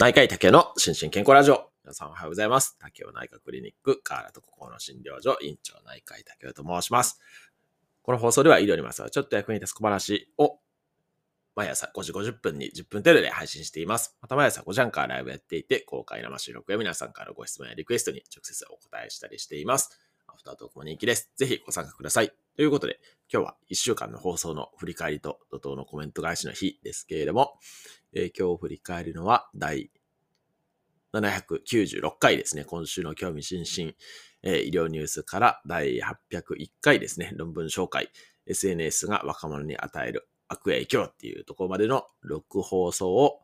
内科医竹の心身健康ラジオ。皆さんおはようございます。竹雄内科クリニック、河原と心の診療所、院長内科医竹雄と申します。この放送では医療にまつわるちょっと役に立つ小話を毎朝5時50分に10分程度で配信しています。また毎朝5時半からライブやっていて、公開生収録や皆さんからのご質問やリクエストに直接お答えしたりしています。アフタートークも人気です。ぜひご参加ください。ということで、今日は1週間の放送の振り返りと怒涛のコメント返しの日ですけれども、えー今日振り返るのは第796回ですね。今週の興味津々、えー医療ニュースから第801回ですね。論文紹介。SNS が若者に与える悪影響っていうところまでの6放送を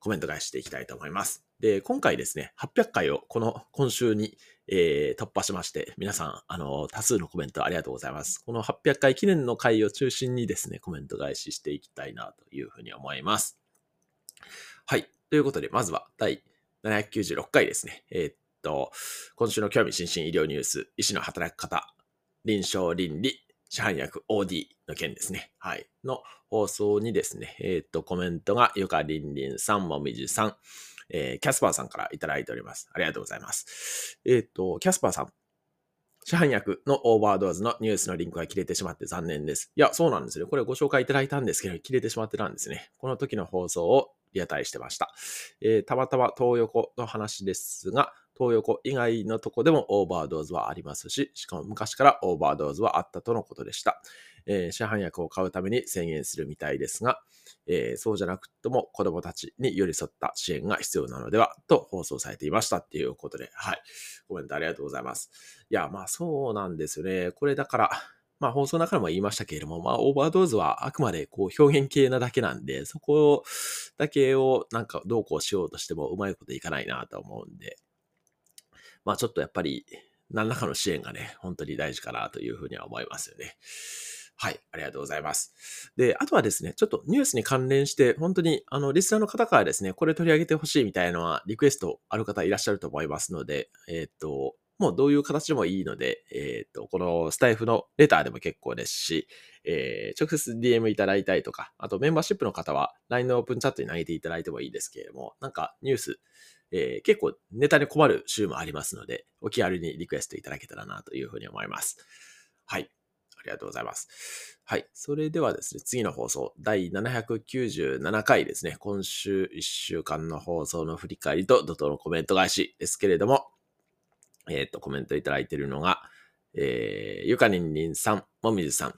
コメント返していきたいと思います。で、今回ですね、800回をこの今週に、えー突破しまして、皆さん、あの、多数のコメントありがとうございます。この800回記念の回を中心にですね、コメント返ししていきたいなというふうに思います。はい。ということで、まずは第796回ですね。えーっと、今週の興味津々医療ニュース、医師の働き方、臨床倫理、市販薬 OD の件ですね。はい。の放送にですね、えーっと、コメントがゆかりんりんさん、もみじさん、えーキャスパーさんからいただいております。ありがとうございます。えーっと、キャスパーさん。市販薬のオーバードーズのニュースのリンクが切れてしまって残念です。いや、そうなんですね。これご紹介いただいたんですけど、切れてしまってたんですね。この時の放送をリアタイしてました。えーたまたま東横の話ですが、東横以外のとこでもオーバードーズはありますし、しかも昔からオーバードーズはあったとのことでした。えー市販薬を買うために宣言するみたいですが、えーそうじゃなくとも子供たちに寄り添った支援が必要なのではと放送されていましたっていうことで、はい。コメントありがとうございます。いや、まあそうなんですよね。これだから、まあ放送の中でも言いましたけれども、まあオーバードーズはあくまでこう表現形なだけなんで、そこだけをなんかどうこうしようとしてもうまいこといかないなと思うんで、まあちょっとやっぱり何らかの支援がね、本当に大事かなというふうには思いますよね。はい、ありがとうございます。で、あとはですね、ちょっとニュースに関連して、本当に、あの、リスナーの方からですね、これ取り上げてほしいみたいなのは、リクエストある方いらっしゃると思いますので、えーっと、もうどういう形でもいいので、えーっと、このスタイフのレターでも結構ですし、えー直接 DM いただいたりとか、あとメンバーシップの方は LINE のオープンチャットに投げていただいてもいいですけれども、なんかニュース、えー結構ネタに困る週もありますので、お気軽にリクエストいただけたらなというふうに思います。はい。ありがとうございます。はい。それではですね、次の放送、第797回ですね、今週1週間の放送の振り返りと怒涛のコメント返しですけれども、えっ、と、コメントいただいているのが、えー、ゆかにんりんさん、もみじさん、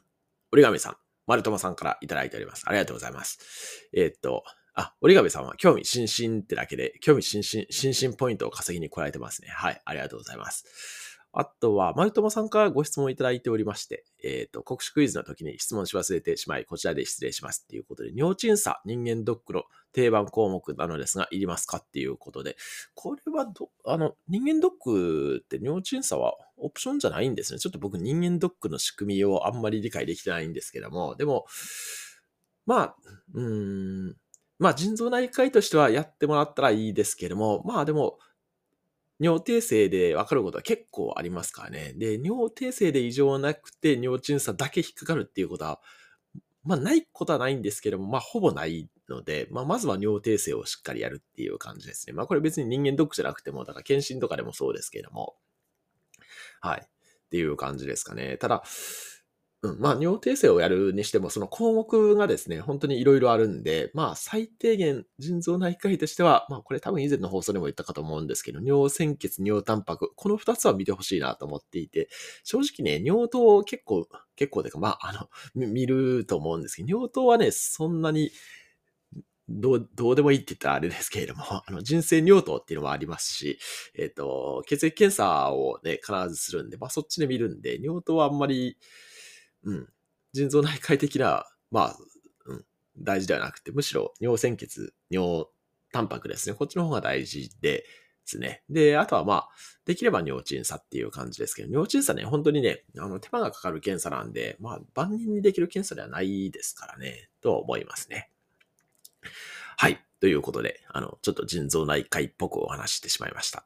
折り紙さん、まるともさんからいただいております。ありがとうございます。えっ、と、あ、折り紙さんは興味津々ってだけで、興味津々、心身ポイントを稼ぎに来られてますね。はい、ありがとうございます。あとは、まるともさんからご質問いただいておりまして、えっ、と、国試クイズの時に質問し忘れてしまい、こちらで失礼しますっていうことで、尿鎮査、人間ドックの定番項目なのですが、いりますかっていうことで、これはど、あの、人間ドックって尿鎮査はオプションじゃないんですね。ちょっと僕人間ドックの仕組みをあんまり理解できてないんですけども、でも、まあ、うーん、まあ腎臓内科医としてはやってもらったらいいですけれども、まあでも、尿定性で分かることは結構ありますからね。で、尿定性で異常なくて尿鎮査だけ引っかかるっていうことは、まあないことはないんですけれども、まあほぼないので、まあまずは尿定性をしっかりやるっていう感じですね。まあこれ別に人間ドックじゃなくても、だから検診とかでもそうですけれども、はい。っていう感じですかね。ただ、うん、まあ、尿定性をやるにしても、その項目がですね、本当にいろいろあるんで、まあ、最低限、腎臓内科医としては、まあ、これ多分以前の放送でも言ったかと思うんですけど、尿鮮血、尿タンパク、この二つは見てほしいなと思っていて、正直ね、尿糖結構、結構でか、まあ、あの、見ると思うんですけど、尿糖はね、そんなに、どう、どうでもいいって言ったらあれですけれども、あの、人生尿糖っていうのもありますし、えっ、と、血液検査をね、必ずするんで、まあ、そっちで見るんで、尿糖はあんまり、うん。腎臓内科医的な、まあ、うん、大事ではなくて、むしろ尿鮮血、尿タンパクですね。こっちの方が大事でですね。で、あとはまあ、できれば尿鎮査っていう感じですけど、尿鎮査ね、本当にね、あの、手間がかかる検査なんで、まあ、万人にできる検査ではないですからね、と思いますね。はい。ということで、あの、ちょっと腎臓内科医っぽくお話してしまいました。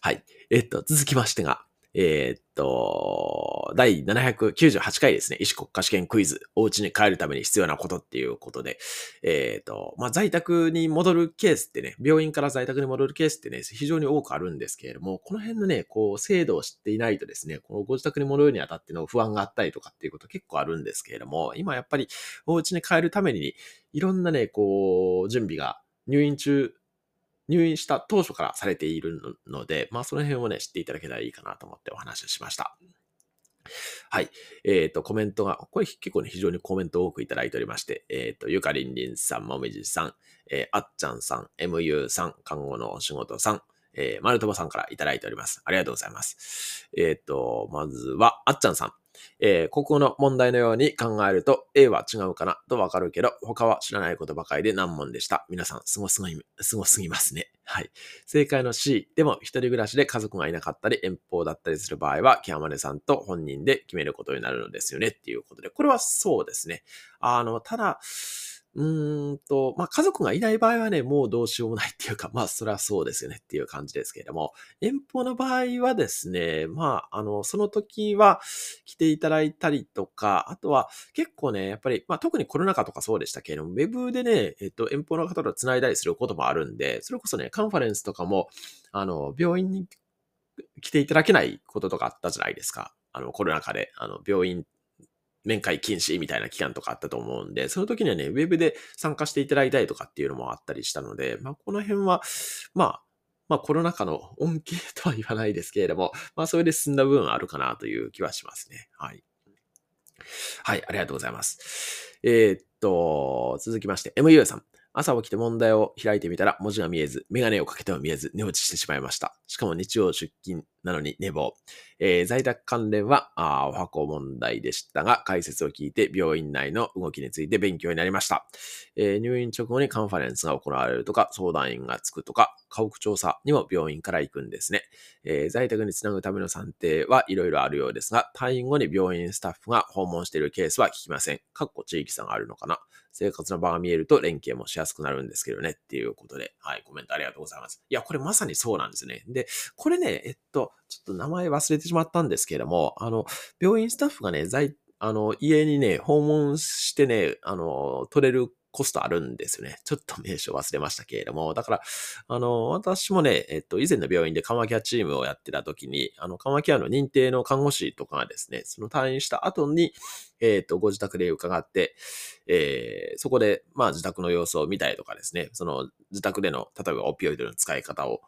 はい。えっと、続きましてが、えー、っと、第798回ですね、医師国家試験クイズ、お家に帰るために必要なことっていうことで、えー、っと、まあ、在宅に戻るケースってね、病院から在宅に戻るケースってね、非常に多くあるんですけれども、この辺のね、こう、制度を知っていないとですね、このご自宅に戻るにあたっての不安があったりとかっていうこと結構あるんですけれども、今やっぱりお家に帰るために、いろんなね、こう、準備が入院中入院した当初からされているので、まあその辺をね、知っていただけたらいいかなと思ってお話をしました。はい。えっ、ー、と、コメントが、これ結構ね、非常にコメント多くいただいておりまして、えっ、ー、と、ゆかりんりんさん、もみじさん、えー、あっちゃんさん、MU さん、看護のお仕事さん、えー、マルトボさんからいただいております。ありがとうございます。えっ、ー、と、まずは、あっちゃんさん。えー、ここの問題のように考えると A は違うかなとわかるけど、他は知らないことばかりで難問でした。皆さん、すごすぎ、すごすぎますね。はい。正解の C でも一人暮らしで家族がいなかったり遠方だったりする場合は、ケアマネさんと本人で決めることになるのですよねっていうことで、これはそうですね。あの、ただ、うんと、まあ、家族がいない場合はね、もうどうしようもないっていうか、まあ、それはそうですよねっていう感じですけれども、遠方の場合はですね、まあ、あの、その時は来ていただいたりとか、あとは結構ね、やっぱり、まあ、特にコロナ禍とかそうでしたけれども、ウェブでね、えっと、遠方の方と繋いだりすることもあるんで、それこそね、カンファレンスとかも、あの、病院に来ていただけないこととかあったじゃないですか。あの、コロナ禍で、あの、病院面会禁止みたいな期間とかあったと思うんで、その時にはね、ウェブで参加していただいたりとかっていうのもあったりしたので、まあ、この辺は、まあ、まあ、コロナ禍の恩恵とは言わないですけれども、まあ、それで進んだ部分あるかなという気はしますね。はい。はい、ありがとうございます。えー、っと、続きまして、MU さん。朝起きて問題を開いてみたら文字が見えず、メガネをかけても見えず、寝落ちしてしまいました。しかも日曜出勤なのに寝坊。えー、在宅関連はあお箱問題でしたが、解説を聞いて病院内の動きについて勉強になりました。えー、入院直後にカンファレンスが行われるとか、相談員がつくとか、家屋調査にも病院から行くんですね。えー、在宅につなぐための算定はいろいろあるようですが、退院後に病院スタッフが訪問しているケースは聞きません。かっこ地域差があるのかな。生活の場が見えると連携もしやすくなるんですけどねっていうことで、はい、コメントありがとうございます。いや、これまさにそうなんですね。で、これね、えっと、ちょっと名前忘れてしまったんですけれども、あの、病院スタッフがね、在、あの、家にね、訪問してね、あの、取れるコストあるんですよね。ちょっと名称忘れましたけれども。だから、あの、私もね、えっと、以前の病院で緩和ケアチームをやってた時に、あの、緩和ケアの認定の看護師とかがですね、その退院した後に、えっと、ご自宅で伺って、えー、そこで、まあ、自宅の様子を見たりとかですね、その、自宅での、例えばオピオイドの使い方を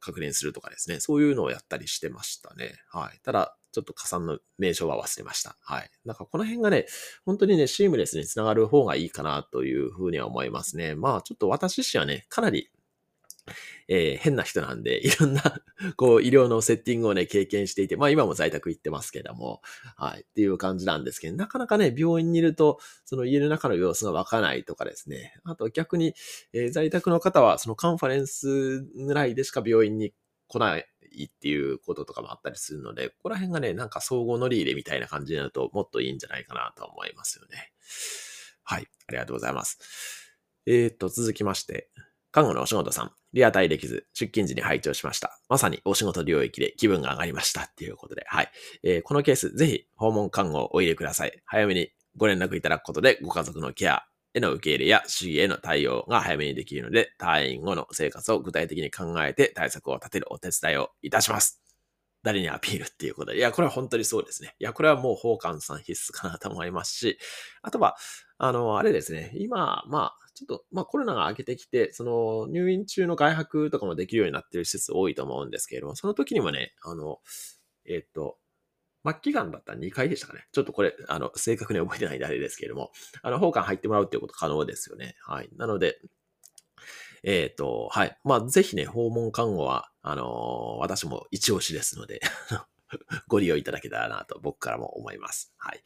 確認するとかですね、そういうのをやったりしてましたね。はい。ただ、ちょっと加算の名称は忘れました。はい。なんかこの辺がね、本当にね、シームレスにつながる方がいいかなというふうには思いますね。まあちょっと私自身はね、かなりえー、変な人なんで、いろんな、こう、医療のセッティングをね、経験していて、まあ今も在宅行ってますけども、はい、っていう感じなんですけど、なかなかね、病院にいると、その家の中の様子がわからないとかですね、あと逆に、えー、在宅の方は、そのカンファレンスぐらいでしか病院に来ないっていうこととかもあったりするので、ここら辺がね、なんか総合乗り入れみたいな感じになるともっといいんじゃないかなと思いますよね。はい、ありがとうございます。えー、っと、続きまして、看護のお仕事さん、リアタイできず、出勤時に拝聴しました。まさにお仕事領域で気分が上がりましたっていうことで、はい。えー、このケース、ぜひ訪問看護をお入れください。早めにご連絡いただくことで、ご家族のケアへの受け入れや主義への対応が早めにできるので、退院後の生活を具体的に考えて対策を立てるお手伝いをいたします。誰にアピールっていうことで。いや、これは本当にそうですね。いや、これはもう宝冠さん必須かなと思いますし、あとは、あの、あれですね。今、まあ、ちょっと、まあコロナが明けてきて、その入院中の外泊とかもできるようになっている施設多いと思うんですけれども、その時にもね、あの、えっ、と、末期がんだったら2回でしたかね。ちょっとこれ、あの、正確に覚えてないんであれですけれども、あの、奉還入ってもらうっていうこと可能ですよね。はい。なので、えっ、ー、と、はい。まあ、ぜひね、訪問看護は、あのー、私も一押しですので ご利用いただけたらなと僕からも思います。はい。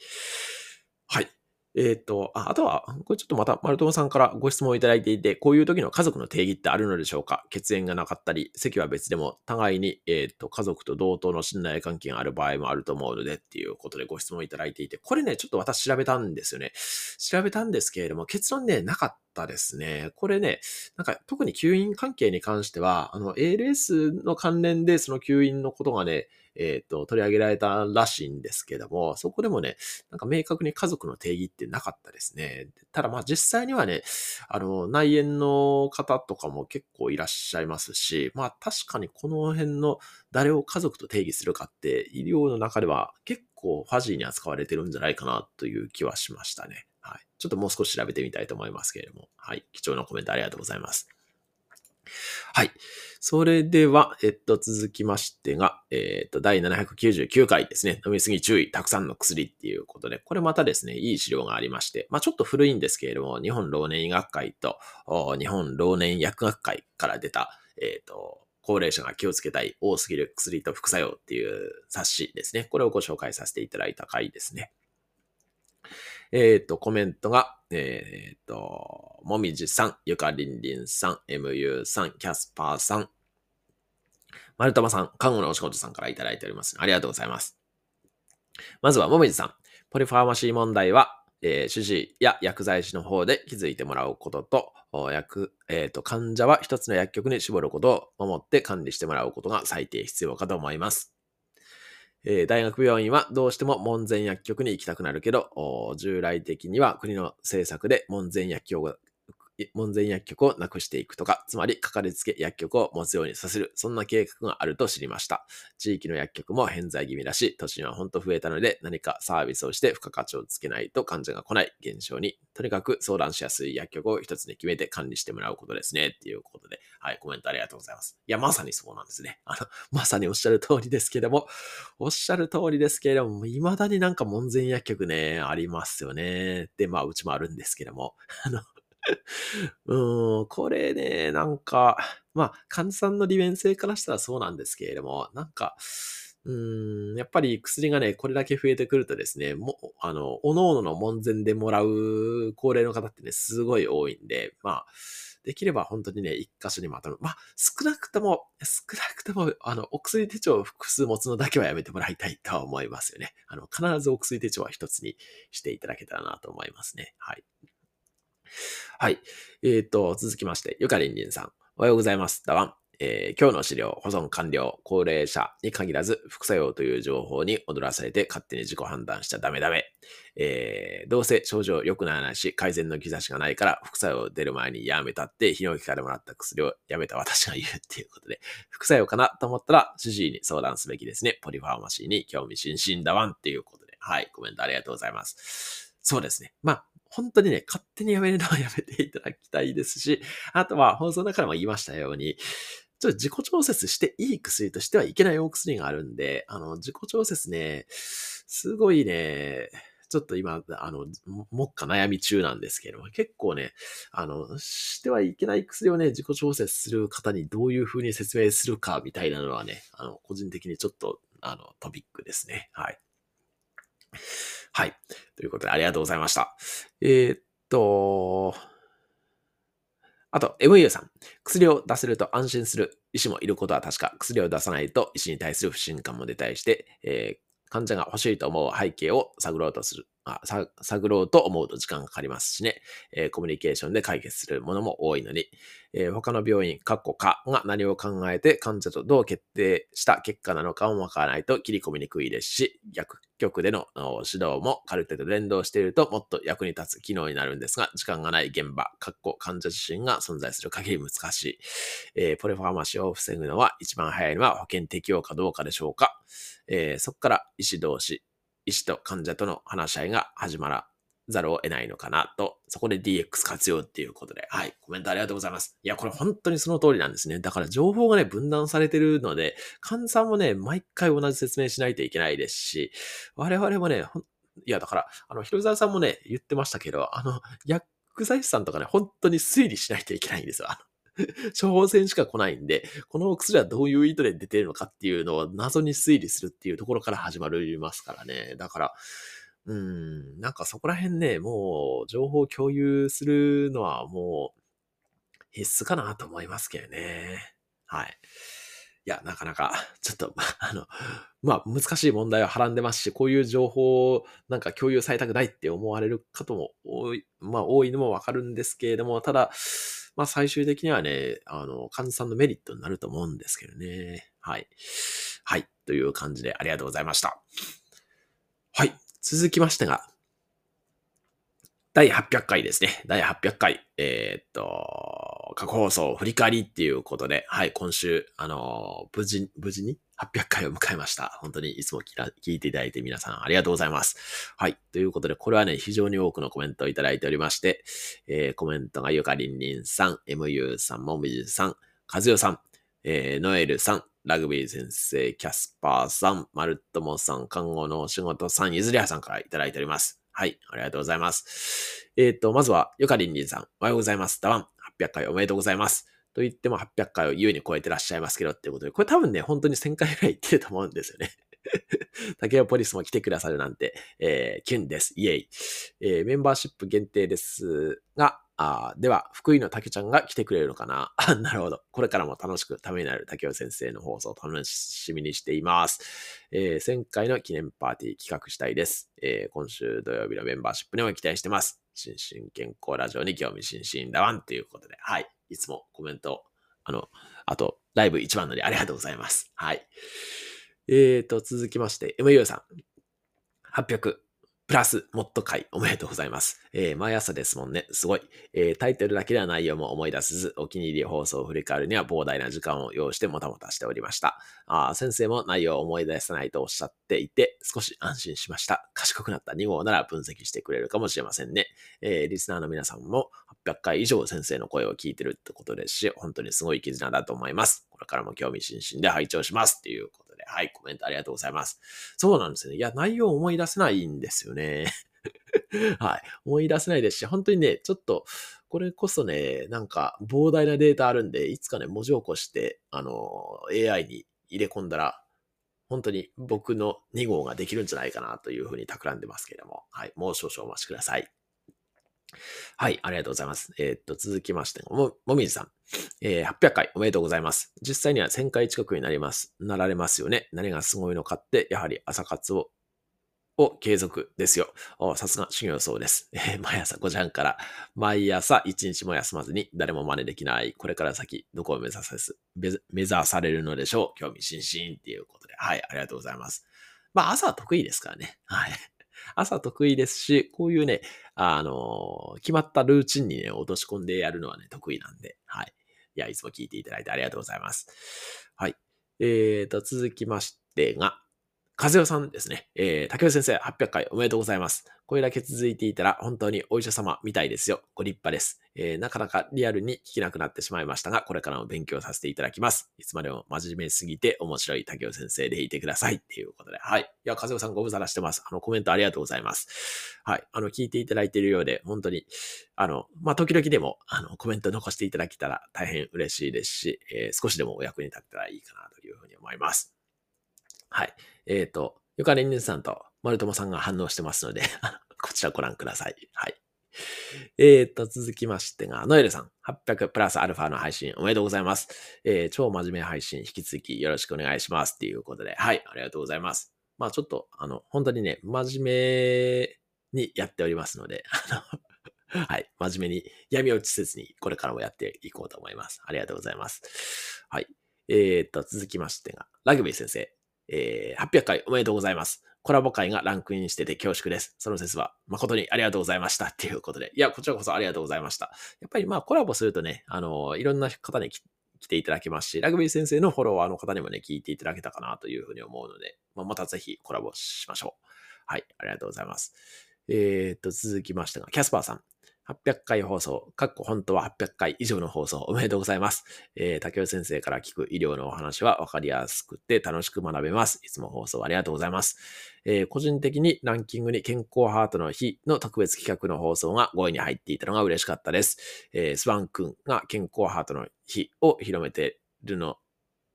はい。えっ、ー、と、ああとは、これちょっとまた、丸友さんからご質問いただいていて、こういう時の家族の定義ってあるのでしょうか？血縁がなかったり、席は別でも、互いに、えっ、ー、と、家族と同等の信頼関係がある場合もあると思うのでっていうことでご質問いただいていて、これね、ちょっと私調べたんですよね。調べたんですけれども、結論ね、なかったったですね。これね、なんか特に吸引関係に関しては、あの ALS の関連でその吸引のことがね、えっ、ー、と、取り上げられたらしいんですけども、そこでもね、なんか明確に家族の定義ってなかったですね。ただまあ実際にはね、あの、内縁の方とかも結構いらっしゃいますし、まあ確かにこの辺の誰を家族と定義するかって医療の中では結構ファジーに扱われてるんじゃないかなという気はしましたね。ちょっともう少し調べてみたいと思いますけれども。はい。貴重なコメントありがとうございます。はい。それでは、えっと、続きましてが、えっと、第799回ですね。飲みすぎ注意、たくさんの薬っていうことで、これまたですね、いい資料がありまして、まあちょっと古いんですけれども、日本老年医学会と、日本老年薬学会から出た、えっと、高齢者が気をつけたい多すぎる薬と副作用っていう冊子ですね。これをご紹介させていただいた回ですね。えっ、ー、と、コメントが、えっ、ー、と、もみじさん、ゆかりんりんさん、MU さん、キャスパーさん、まるたまさん、看護のお仕事さんからいただいております。ありがとうございます。まずは、もみじさん。ポリファーマシー問題は、えー、主治医や薬剤師の方で気づいてもらうことと、薬、えっ、ー、と、患者は一つの薬局に絞ることを守って管理してもらうことが最低必要かと思います。えー、大学病院はどうしても門前薬局に行きたくなるけど、従来的には国の政策で門前薬局門前薬局をなくしていくとか、つまりかかりつけ薬局を持つようにさせる、そんな計画があると知りました。地域の薬局も偏在気味だし、都心はほんと増えたので、何かサービスをして付加価値をつけないと患者が来ない現象に、とにかく相談しやすい薬局を一つに決めて管理してもらうことですね、っていうことで、はい、コメントありがとうございます。いや、まさにそうなんですね。あの、まさにおっしゃる通りですけれども、おっしゃる通りですけれども、未だになんか門前薬局ね、ありますよね。で、まあ、うちもあるんですけども、あの、うん、これね、なんか、まあ、患者さんの利便性からしたらそうなんですけれども、なんか、うん、やっぱり薬がね、これだけ増えてくるとですね、も、あの、おのおのの門前でもらう高齢の方ってね、すごい多いんで、まあ、できれば本当にね、一箇所にまとめ、まあ、少なくとも、少なくとも、あの、お薬手帳を複数持つのだけはやめてもらいたいとは思いますよね。あの、必ずお薬手帳は一つにしていただけたらなと思いますね。はい。はい。えっ、ー、と、続きまして、ゆかりんりんさん。おはようございます。だわん。えー、今日の資料、保存完了、高齢者に限らず、副作用という情報に踊らされて勝手に自己判断しちゃダメダメ。えー、どうせ症状良くならないし、改善の兆しがないから、副作用出る前にやめたって、泌尿器からもらった薬をやめた私が言うっていうことで、副作用かなと思ったら、主治医に相談すべきですね。ポリファーマシーに興味津々だわんっていうことで、はい、コメントありがとうございます。そうですね。まあ、本当にね、勝手にやめるのはやめていただきたいですし、あとは放送の中でも言いましたように、ちょっと自己調節していい薬としてはいけないお薬があるんで、あの、自己調節ね、すごいね、ちょっと今、あの、もっか悩み中なんですけども、結構ね、あの、してはいけない薬をね、自己調節する方にどういう風に説明するかみたいなのはね、あの、個人的にちょっと、あの、トピックですね。はい。はい。ということで、ありがとうございました。えー、っと、あと、MU さん。薬を出せると安心する医師もいることは確か、薬を出さないと医師に対する不信感も出たりして、えー、患者が欲しいと思う背景を探ろうとする、探ろうと思うと時間がかかりますしね、えー、コミュニケーションで解決するものも多いのに、えー、他の病院、カッコかが何を考えて患者とどう決定した結果なのかもわからないと切り込みにくいですし、逆局での指導もカルテと連動しているともっと役に立つ機能になるんですが、時間がない現場、カッコ患者自身が存在する限り難しい。えー、ポリファーマシーを防ぐのは一番早いのは保険適用かどうかでしょうか。えー、そこから医師同士、医師と患者との話し合いが始まらざるを得ないのかなと、そこで DX 活用っていうことで、はい、コメントありがとうございます。いや、これ本当にその通りなんですね。だから情報がね、分断されてるので、患者さんもね、毎回同じ説明しないといけないですし、我々もね、いや、だから、あの、広沢さんもね、言ってましたけど、あの、薬剤師さんとかね、本当に推理しないといけないんですよ。あの処方箋しか来ないんで、このお薬はどういう意図で出てるのかっていうのを謎に推理するっていうところから始まりますからね。だから、うん、なんかそこら辺ね、もう情報共有するのはもう必須かなと思いますけどね。はい。いや、なかなか、ちょっと、あの、まあ、難しい問題をはらんでますし、こういう情報をなんか共有されたくないって思われる方も多い、まあ、多いのもわかるんですけれども、ただ、まあ、最終的にはね、あの、患者さんのメリットになると思うんですけどね。はい。はい。という感じでありがとうございました。はい。続きましてが、第800回ですね。第800回。えー、っと、過去放送振り返りっていうことで、はい、今週、あの無事、無事に800回を迎えました。本当にいつも聞いていただいて皆さんありがとうございます。はい。ということで、これはね、非常に多くのコメントをいただいておりまして、えー、コメントがゆかりんりんさん、MU さん、もみじさん、かずよさん、えー、ノエルさん、ラグビー先生、キャスパーさん、マルトモさん、看護のお仕事さん、ゆずりはさんからいただいております。はい、ありがとうございます。えっ、ー、と、まずは、ゆかりんりんさん、おはようございます。ダワン、800回おめでとうございます。と言っても800回を優に超えてらっしゃいますけどっていうことで、これ多分ね、本当に1000回ぐらい言ってると思うんですよね。竹尾ポリスも来てくださるなんて、えー、キュンです。イェイ。えー、メンバーシップ限定ですが、あでは、福井の竹ちゃんが来てくれるのかな？なるほど。これからも楽しくためになる竹尾先生の放送を楽しみにしています。えー、1000回の記念パーティー企画したいです。えー、今週土曜日のメンバーシップにも期待してます。心身健康ラジオに興味津々だわんということで、はい。いつもコメント、あの、あと、ライブ一番乗りありがとうございます。はい。えーと、続きまして、MU さん。800、プラス、もっと回、おめでとうございます。えー、毎朝ですもんね。すごい。えー、タイトルだけでは内容も思い出せず、お気に入り放送を振り返るには膨大な時間を要してもたもたしておりました。あ先生も内容を思い出せないとおっしゃっていて、少し安心しました。賢くなった2号なら分析してくれるかもしれませんね。えー、リスナーの皆さんも800回以上先生の声を聞いてるってことですし、本当にすごい絆だと思います。これからも興味津々で拝聴しますっていうで、はい、コメントありがとうございます。そうなんですね。いや、内容を思い出せないんですよね。はい。思い出せないですし、本当にね、ちょっと、これこそね、なんか膨大なデータあるんで、いつかね、文字起こして、あの、AI に入れ込んだら、本当に僕の2号ができるんじゃないかなというふうに企んでますけれども、はい。もう少々お待ちください。はい、ありがとうございます。えー、っと、続きまして、も、もみじさん。えー、800回おめでとうございます。実際には1000回近くになります、なられますよね。何がすごいのかって、やはり朝活をを継続ですよ。さすが修行僧です。えー、毎朝5時半から毎朝1日も休まずに誰も真似できない。これから先どこを目指さす目指されるのでしょう。興味津々っていうことで。はい、ありがとうございます。まあ朝は得意ですからね。はい。朝得意ですし、こういうね、あの、決まったルーチンにね、落とし込んでやるのはね、得意なんで。はい。いや、いつも聞いていただいてありがとうございます。はい。えーと、続きましてが、和代さんですね。えー、竹内先生、800回おめでとうございます。これだけ続いていたら、本当にお医者様みたいですよ。ご立派です。えー、なかなかリアルに聞けなくなってしまいましたが、これからも勉強させていただきます。いつまでも真面目すぎて面白い竹内先生でいてください。っていうことで。はい。いや、和代さんご無沙汰してます。あの、コメントありがとうございます。はい。あの、聞いていただいているようで、本当に、あの、まあ、時々でも、あの、コメント残していただけたら大変嬉しいですし、えー、少しでもお役に立ったらいいかなというふうに思います。はい。えっ、ー、と、ゆかりんねさんと、まるともさんが反応してますので こちらご覧ください。はい。えーと、続きましてが、ノエルさん、800プラスアルファの配信おめでとうございます。えー、超真面目配信引き続きよろしくお願いします。っていうことで、はい、ありがとうございます。まあちょっと、あの、本当にね、真面目にやっておりますので、あの、はい、真面目に闇落ちせずにこれからもやっていこうと思います。ありがとうございます。はい。えーと、続きましてが、ラグビー先生、えー、800回おめでとうございます。コラボ会がランクインしてて恐縮です。その説は誠にありがとうございましたっていうことで。いや、こちらこそありがとうございました。やっぱりまあコラボするとね、あの、いろんな方に来ていただけますし、ラグビー先生のフォロワーの方にもね、聞いていただけたかなというふうに思うので、まあ、またぜひコラボしましょう。はい、ありがとうございます。えー、っと、続きましてが、キャスパーさん。800回放送、かっこ本当は800回以上の放送おめでとうございます。えー、竹尾先生から聞く医療のお話は分かりやすくて楽しく学べます。いつも放送ありがとうございます。えー、個人的にランキングに健康ハートの日の特別企画の放送が5位に入っていたのが嬉しかったです。えー、スワン君が健康ハートの日を広めているの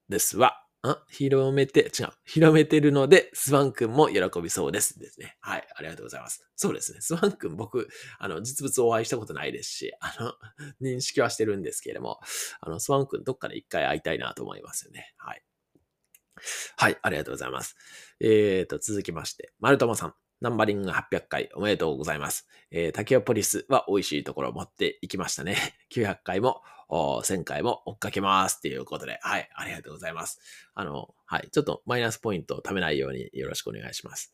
ですわ。あ広めて、違う。広めてるので、スワン君も喜びそうです。ですね。はい。ありがとうございます。そうですね。スワン君、僕、あの、実物お会いしたことないですし、あの、認識はしてるんですけれども、あの、スワン君どっかで一回会いたいなと思いますよね。はい。はい、ありがとうございます。えーと、続きまして、マルトモさん。ナンバリング800回おめでとうございます。えー、タケオポリスは美味しいところを持っていきましたね。900回も、1000回も追っかけます。ということで、はい、ありがとうございます。あの、はい、ちょっとマイナスポイントを貯めないようによろしくお願いします。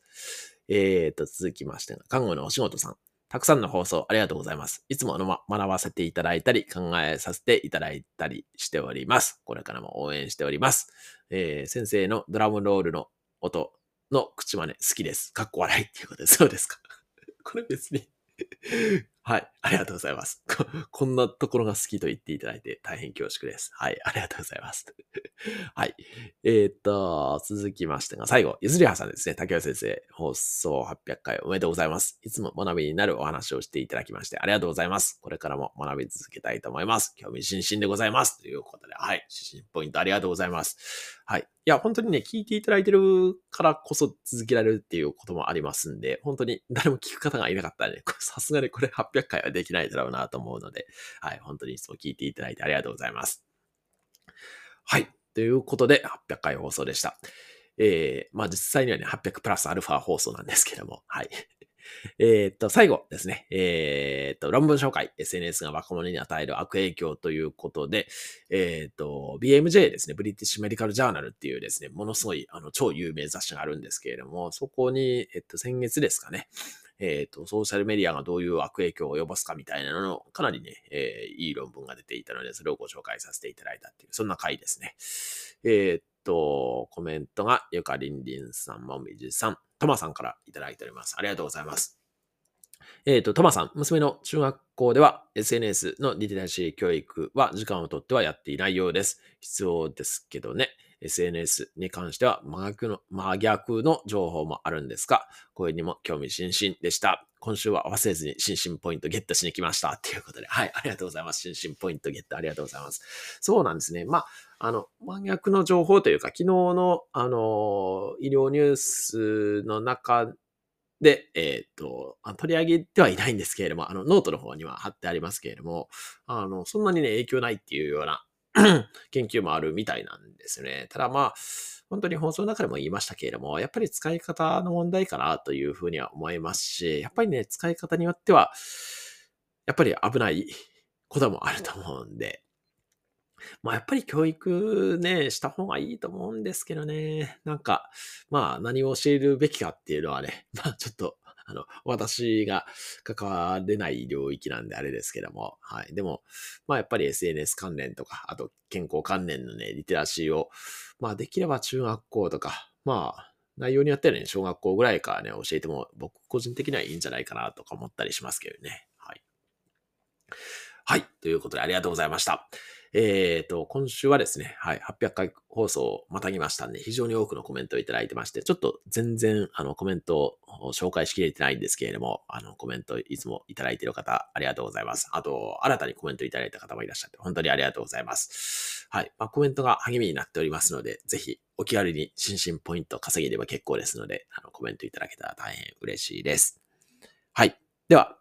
えーと、続きまして、看護のお仕事さん。たくさんの放送ありがとうございます。いつもの、ま、学ばせていただいたり、考えさせていただいたりしております。これからも応援しております。えー先生のドラムロールの音の口真似好きです。かっこ笑いっていうことで、そうですか。これ別に。はい。ありがとうございますこ。こんなところが好きと言っていただいて大変恐縮です。はい。ありがとうございます。はい。えーっと、続きましてが、最後、ゆずりはさんですね。竹谷先生、放送800回おめでとうございます。いつも学びになるお話をしていただきましてありがとうございます。これからも学び続けたいと思います。興味津々でございます。ということで、はい。指針ポイントありがとうございます。はい。いや、本当にね、聞いていただいてるからこそ続けられるっていうこともありますんで、本当に誰も聞く方がいなかったらね、さすがにこれ800 600回はできないだろうなと思うので、はい。本当にいつも聞いていただいてありがとうございます。はい。ということで、800回放送でした。えー、まあ実際にはね、800プラスアルファ放送なんですけども、はい。えっと、最後ですね。えーっと、論文紹介。SNS が若者に与える悪影響ということで、えーっと、BMJ ですね。ブリティッシュメディカルジャーナルっていうですね、ものすごい、あの、超有名雑誌があるんですけれども、そこに、えっと、先月ですかね。えーっと、ソーシャルメディアがどういう悪影響を及ぼすかみたいなのの、かなりね、えーいい論文が出ていたので、それをご紹介させていただいたっていう、そんな回ですね。えーっと、コメントが、ゆかりんりんさん、もみじさん、とまさんからいただいております。ありがとうございます。えっ、と、トマさん、娘の中学校では SNS のリテラシー教育は時間をとってはやっていないようです。必要ですけどね。SNS に関しては真逆の真逆の情報もあるんですが、これにも興味津々でした。今週は忘れずに新進ポイントゲットしに来ました。ということで、はい、ありがとうございます。新進ポイントゲットありがとうございます。そうなんですね。まあ、あの、真逆の情報というか、昨日の、あの、医療ニュースの中で、えっ、と、取り上げてはいないんですけれども、あの、ノートの方には貼ってありますけれども、あの、そんなにね、影響ないっていうような 研究もあるみたいなんですね。ただまあ、本当に放送の中でも言いましたけれども、やっぱり使い方の問題かなというふうには思いますし、やっぱりね、使い方によっては、やっぱり危ないこともあると思うんで、まあやっぱり教育ね、した方がいいと思うんですけどね。なんか、まあ何を教えるべきかっていうのはね、まあちょっと、あの、私が関われない領域なんであれですけども、はい。でも、まあやっぱり SNS 関連とか、あと健康関連のね、リテラシーを、まあできれば中学校とか、まあ、内容によってはね、小学校ぐらいからね、教えても、僕個人的にはいいんじゃないかなとか思ったりしますけどね。はい。はい。ということでありがとうございました。えっ、と、今週はですね、はい、800回放送をまたぎましたんで、非常に多くのコメントをいただいてまして、ちょっと全然、あの、コメントを紹介しきれてないんですけれども、あの、コメントいつもいただいている方、ありがとうございます。あと、新たにコメントいただいた方もいらっしゃって、本当にありがとうございます。はい、まあ、コメントが励みになっておりますので、ぜひ、お気軽に新進ポイント稼げれば結構ですので、あの、コメントいただけたら大変嬉しいです。はい。では、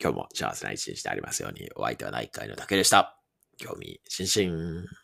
今日も幸せな一日でありますように、お相手は第1回の竹でした。興味津々。